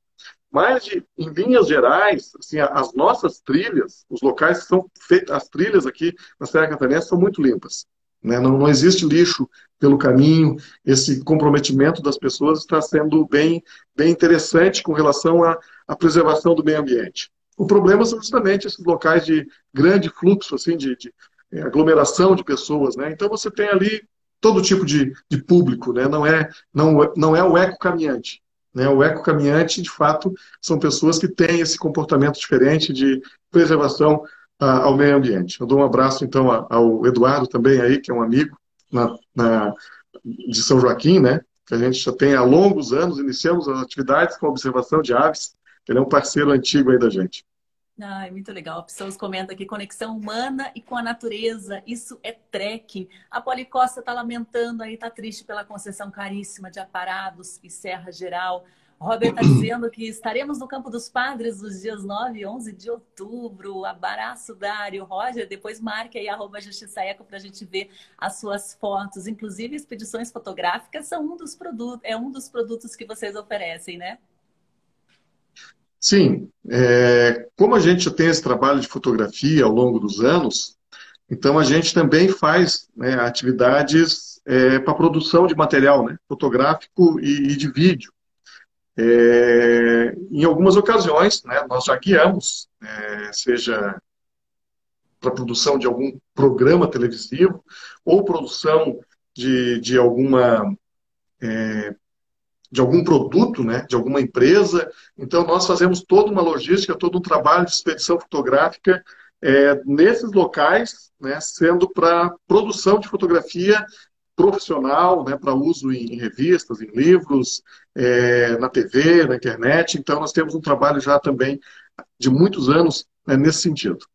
Mas, de, em linhas gerais, assim, as nossas trilhas, os locais que são feitos, as trilhas aqui na Serra Catarinense são muito limpas. Né? Não, não existe lixo pelo caminho, esse comprometimento das pessoas está sendo bem, bem interessante com relação à, à preservação do meio ambiente. O problema são justamente esses locais de grande fluxo, assim, de, de é, aglomeração de pessoas. Né? Então você tem ali todo tipo de, de público, né? não, é, não, não é o eco-caminhante. Né? O eco-caminhante, de fato, são pessoas que têm esse comportamento diferente de preservação ao meio ambiente. Eu dou um abraço, então, ao Eduardo também aí, que é um amigo na, na, de São Joaquim, né? Que a gente já tem há longos anos, iniciamos as atividades com observação de aves. Ele é um parceiro antigo aí da gente. Ai, muito legal. A pessoas comenta aqui, conexão humana e com a natureza. Isso é trekking. A Policosta está lamentando aí, está triste pela concessão caríssima de aparados e Serra Geral. Robert está dizendo que estaremos no Campo dos Padres nos dias 9 e 11 de outubro. Abraço, Dário. Roger, depois marque aí arroba Justiça Eco para a gente ver as suas fotos. Inclusive, expedições fotográficas são um dos produtos, é um dos produtos que vocês oferecem, né? Sim, é, como a gente tem esse trabalho de fotografia ao longo dos anos, então a gente também faz né, atividades é, para produção de material né, fotográfico e, e de vídeo. É, em algumas ocasiões, né, nós já guiamos, é, seja para produção de algum programa televisivo ou produção de, de alguma é, de algum produto, né, de alguma empresa. Então, nós fazemos toda uma logística, todo um trabalho de expedição fotográfica é, nesses locais, né, sendo para produção de fotografia profissional, né, para uso em, revistas, em livros, é, na TV, na internet. Então, nós temos um trabalho já também de muitos anos né, nesse sentido.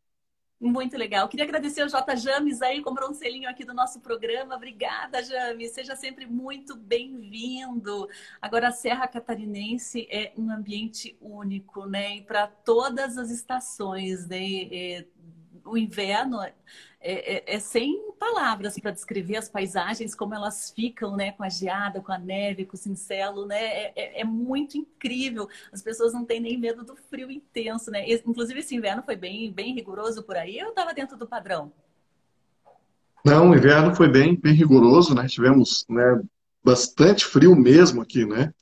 Muito legal. Queria agradecer ao J. James aí, comprou um selinho aqui do nosso programa. Obrigada, James. Seja sempre muito bem-vindo. Agora, a Serra Catarinense é um ambiente único, né? E para todas as estações, né? É, o inverno é, é, é sem palavras para descrever as paisagens, como elas ficam, né? Com a geada, com a neve, com o cincelo, né? É, é, é muito incrível. As pessoas não têm nem medo do frio intenso, né? Inclusive, esse inverno foi bem, bem rigoroso por aí. Eu estava dentro do padrão. Não, o inverno foi bem, bem rigoroso, né? Tivemos né, bastante frio mesmo aqui, né?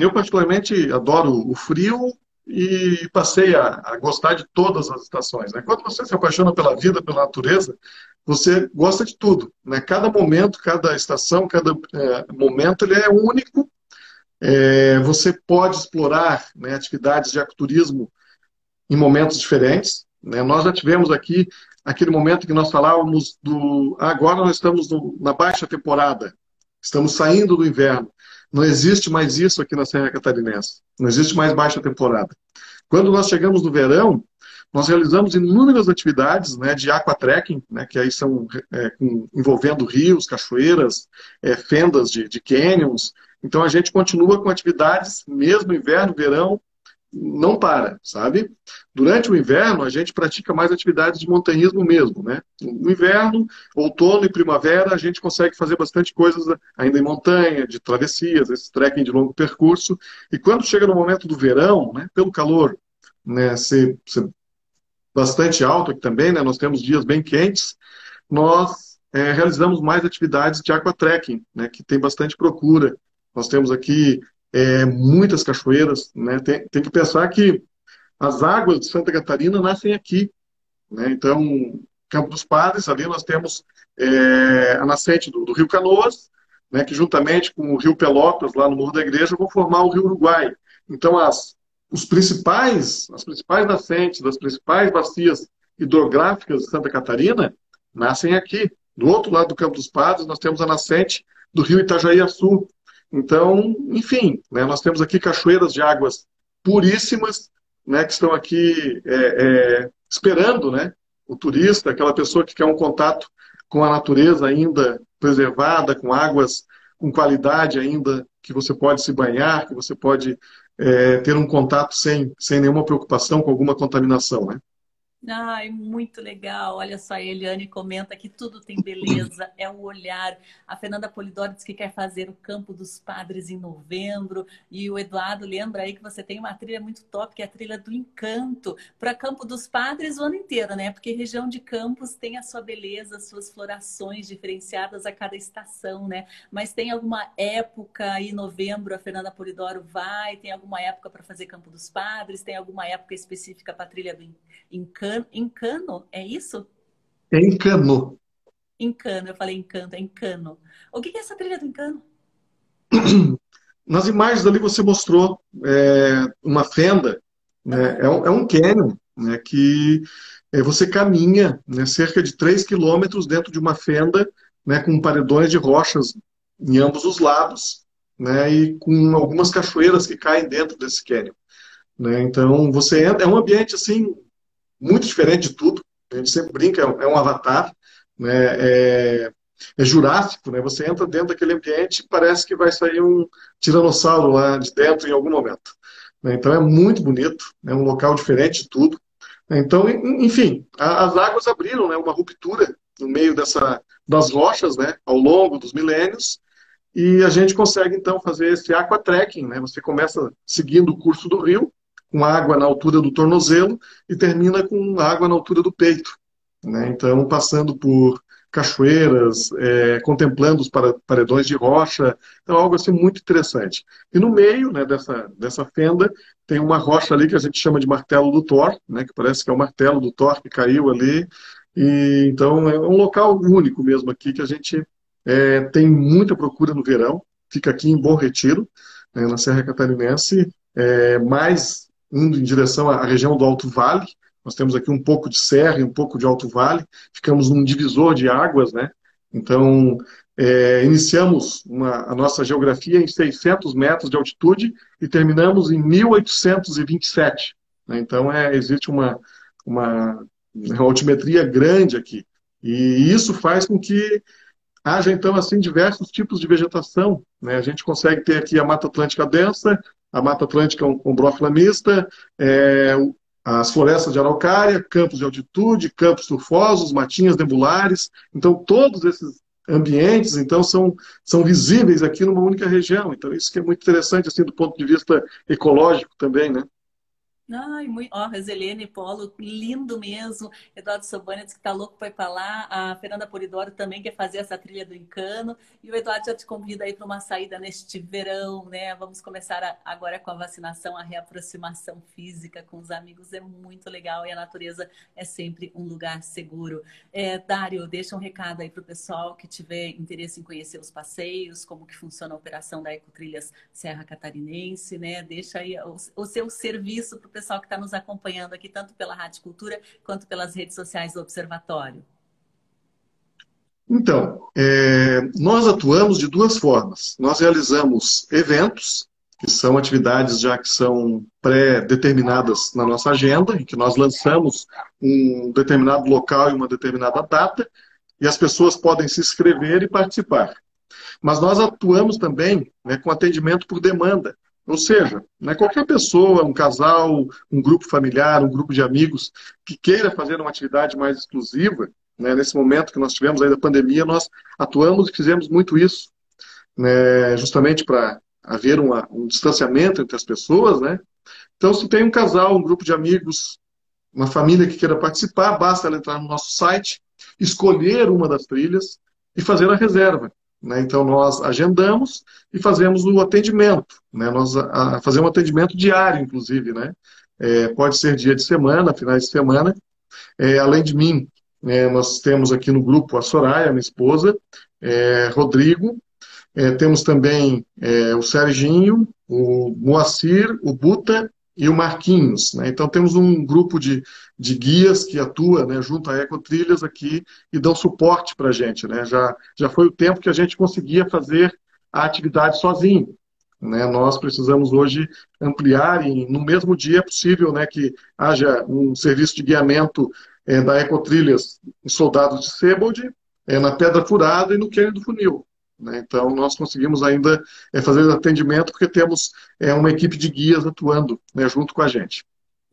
Eu particularmente adoro o frio e passei a, a, gostar de todas as estações. Né? Quando você se apaixona pela vida, pela natureza, você gosta de tudo. Né? Cada momento, cada estação, cada é, momento, ele é único. É, você pode explorar né, atividades de ecoturismo em momentos diferentes. Né? Nós já tivemos aqui aquele momento que nós falávamos do. Agora nós estamos no, na baixa temporada, estamos saindo do inverno. Não existe mais isso aqui na Serra Catarinense. Não existe mais baixa temporada. Quando nós chegamos no verão, nós realizamos inúmeras atividades né, de aquatrekking, né, que aí são é, envolvendo rios, cachoeiras, é, fendas de, de canyons. Então a gente continua com atividades, mesmo inverno, verão, não para, sabe? Durante o inverno, a gente pratica mais atividades de montanhismo mesmo, né? No inverno, outono e primavera, a gente consegue fazer bastante coisas ainda em montanha, de travessias, esse trekking de longo percurso. E quando chega no momento do verão, né, pelo calor né, ser, ser bastante alto aqui também, né, nós temos dias bem quentes, nós é, realizamos mais atividades de aquatrekking, né, que tem bastante procura. Nós temos aqui é, muitas cachoeiras. Né? Tem, tem, que pensar que as águas de Santa Catarina nascem aqui. Né? Então, Campo dos Padres, ali nós temos é, a nascente do, do, Rio Canoas, né, que juntamente com o Rio Pelotas, lá no Morro da Igreja, vão formar o Rio Uruguai. Então, as, os principais, as principais nascentes das principais bacias hidrográficas de Santa Catarina nascem aqui. Do outro lado do Campo dos Padres, nós temos a nascente do Rio Itajaí-Açu, então, enfim, né, nós temos aqui cachoeiras de águas puríssimas, né, que estão aqui é, é, esperando né, o turista, aquela pessoa que quer um contato com a natureza ainda preservada, com águas com qualidade ainda, que você pode se banhar, que você pode é, ter um contato sem, sem nenhuma preocupação com alguma contaminação. Né? Ai, muito legal. Olha só, a Eliane comenta que tudo tem beleza, é o olhar. A Fernanda Polidoro diz que quer fazer o Campo dos Padres em novembro. E o Eduardo lembra aí que você tem uma trilha muito top, que é a trilha do Encanto, para Campo dos Padres o ano inteiro, né? Porque região de Campos tem a sua beleza, as suas florações diferenciadas a cada estação, né? Mas tem alguma época aí, novembro, a Fernanda Polidoro vai? Tem alguma época para fazer Campo dos Padres? Tem alguma época específica para a trilha do Encanto? Encano, é isso? Encano. Encano, eu falei encanto, é encano. O que é essa trilha do encano? Nas imagens ali você mostrou é, uma fenda, né? é, um, é um canyon né, que é, você caminha né, cerca de 3 quilômetros dentro de uma fenda né, com paredões de rochas em ambos os lados né, e com algumas cachoeiras que caem dentro desse canyon. Né? Então, você entra, é um ambiente assim muito diferente de tudo. A gente sempre brinca, é um avatar, né? é, é jurássico, né? Você entra dentro daquele ambiente e parece que vai sair um tiranossauro lá de dentro em algum momento. Né? Então é muito bonito, é um local diferente de tudo. Então, enfim, as águas abriram né, uma ruptura no meio dessa, das rochas né, ao longo dos milênios e a gente consegue então fazer esse aquatrekking. Né? Você começa seguindo o curso do rio, com água na altura do tornozelo e termina com água na altura do peito. Né? Então, passando por cachoeiras, é, contemplando os paredões de rocha, então algo assim muito interessante. E no meio né, dessa, dessa fenda tem uma rocha ali que a gente chama de martelo do Thor, né, que parece que é o martelo do Thor que caiu ali, e, então é um local único mesmo aqui que a gente é, tem muita procura no verão, fica aqui em Bom Retiro, né, na Serra Catarinense, é, mais indo em direção à região do Alto Vale, nós temos aqui um pouco de serra e um pouco de alto vale, ficamos num divisor de águas, né? Então, é, iniciamos uma, a nossa geografia em 600 metros de altitude e terminamos em 1827. Né? Então, é, existe uma, uma, uma altimetria grande aqui. E isso faz com que haja, então, assim, diversos tipos de vegetação. Né? A gente consegue ter aqui a Mata Atlântica densa, a Mata Atlântica umbrófila mista, é, as florestas de araucária, campos de altitude, campos turfosos, matinhas nebulares. Então, todos esses ambientes, então, são, são visíveis aqui numa única região. Então, isso que é muito interessante, assim, do ponto de vista ecológico também, né? Ai, muito, ó, Roselene Polo, lindo mesmo. Eduardo Sobania disse que tá louco para ir para lá. A Fernanda Polidoro também quer fazer essa trilha do Encano. E o Eduardo já te convida aí para uma saída neste verão, né? Vamos começar a, agora com a vacinação, a reaproximação física com os amigos. É muito legal e a natureza é sempre um lugar seguro. É, Dário, deixa um recado aí para o pessoal que tiver interesse em conhecer os passeios, como que funciona a operação da Ecotrilhas Serra Catarinense, né? Deixa aí o, o seu serviço para pessoal que está nos acompanhando aqui, tanto pela Rádio Cultura quanto pelas redes sociais do Observatório? Então, é, nós atuamos de duas formas. Nós realizamos eventos, que são atividades já que são pré-determinadas na nossa agenda, em que nós lançamos um determinado local e uma determinada data, e as pessoas podem se inscrever e participar. Mas nós atuamos também né, com atendimento por demanda. Ou seja, né, qualquer pessoa, um casal, um grupo familiar, um grupo de amigos que queira fazer uma atividade mais exclusiva, né, nesse momento que nós tivemos aí da pandemia, nós atuamos e fizemos muito isso, né, justamente para haver uma, um distanciamento entre as pessoas. Né? Então, se tem um casal, um grupo de amigos, uma família que queira participar, basta ela entrar no nosso site, escolher uma das trilhas e fazer a reserva. Né? Então, nós agendamos e fazemos o atendimento. Né? Nós a, a fazemos um atendimento diário, inclusive. Né? É, pode ser dia de semana, finais de semana. É, além de mim, é, nós temos aqui no grupo a Soraya, minha esposa, é, Rodrigo, é, temos também é, o Serginho, o Moacir, o Buta e o Marquinhos. Né? Então, temos um grupo de, de guias que atua né, junto à Ecotrilhas aqui e dão suporte para a gente. Né? Já, já foi o tempo que a gente conseguia fazer a atividade sozinho. Né? Nós precisamos hoje ampliar e no mesmo dia é possível né, que haja um serviço de guiamento é, da Ecotrilhas em Soldados de Sebold, é, na Pedra Furada e no Quênia do Funil. Né? Então, nós conseguimos ainda é, fazer atendimento porque temos é, uma equipe de guias atuando né, junto com a gente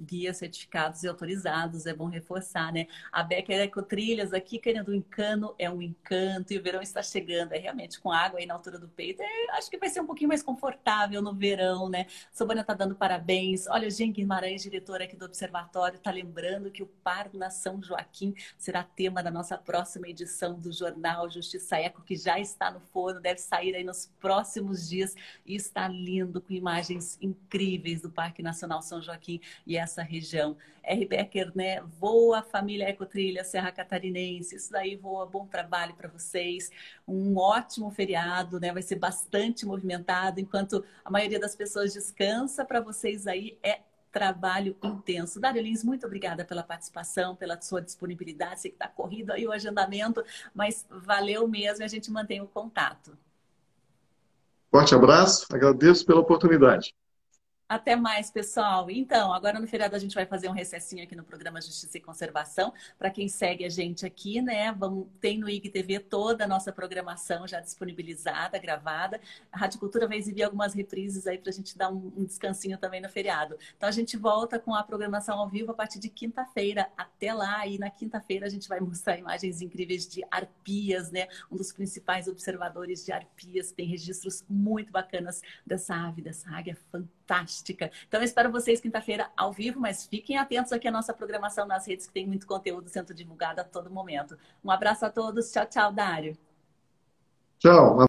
guias certificados e autorizados, é bom reforçar, né? A Becker Ecotrilhas aqui, querendo um encano, é um encanto, e o verão está chegando, é realmente com água aí na altura do peito, é, acho que vai ser um pouquinho mais confortável no verão, né? Sobana tá dando parabéns, olha, Jean Guimarães, diretora aqui do Observatório, tá lembrando que o Parna São Joaquim será tema da nossa próxima edição do jornal Justiça Eco, que já está no forno, deve sair aí nos próximos dias, e está lindo, com imagens incríveis do Parque Nacional São Joaquim, e essa essa região. R. Becker, né? Voa família Ecotrilha Serra Catarinense. Isso daí voa, bom trabalho para vocês. Um ótimo feriado, né? Vai ser bastante movimentado, enquanto a maioria das pessoas descansa, para vocês aí é trabalho intenso. Dário Lins, muito obrigada pela participação, pela sua disponibilidade. Sei que está corrido aí o agendamento, mas valeu mesmo e a gente mantém o contato. Forte abraço, agradeço pela oportunidade. Até mais, pessoal. Então, agora no feriado a gente vai fazer um recessinho aqui no programa Justiça e Conservação. Para quem segue a gente aqui, né? Vamos, tem no IGTV toda a nossa programação já disponibilizada, gravada. A Rádio Cultura vai exibir algumas reprises aí para a gente dar um, um, descansinho também no feriado. Então a gente volta com a programação ao vivo a partir de quinta-feira. Até lá, e na quinta-feira a gente vai mostrar imagens incríveis de arpias, né? Um dos principais observadores de arpias. Tem registros muito bacanas dessa ave, dessa águia fantástica fantástica. Então, eu espero vocês quinta-feira ao vivo, mas fiquem atentos aqui à nossa programação nas redes, que tem muito conteúdo sendo divulgado a todo momento. Um abraço a todos. Tchau, tchau, Dário. Tchau.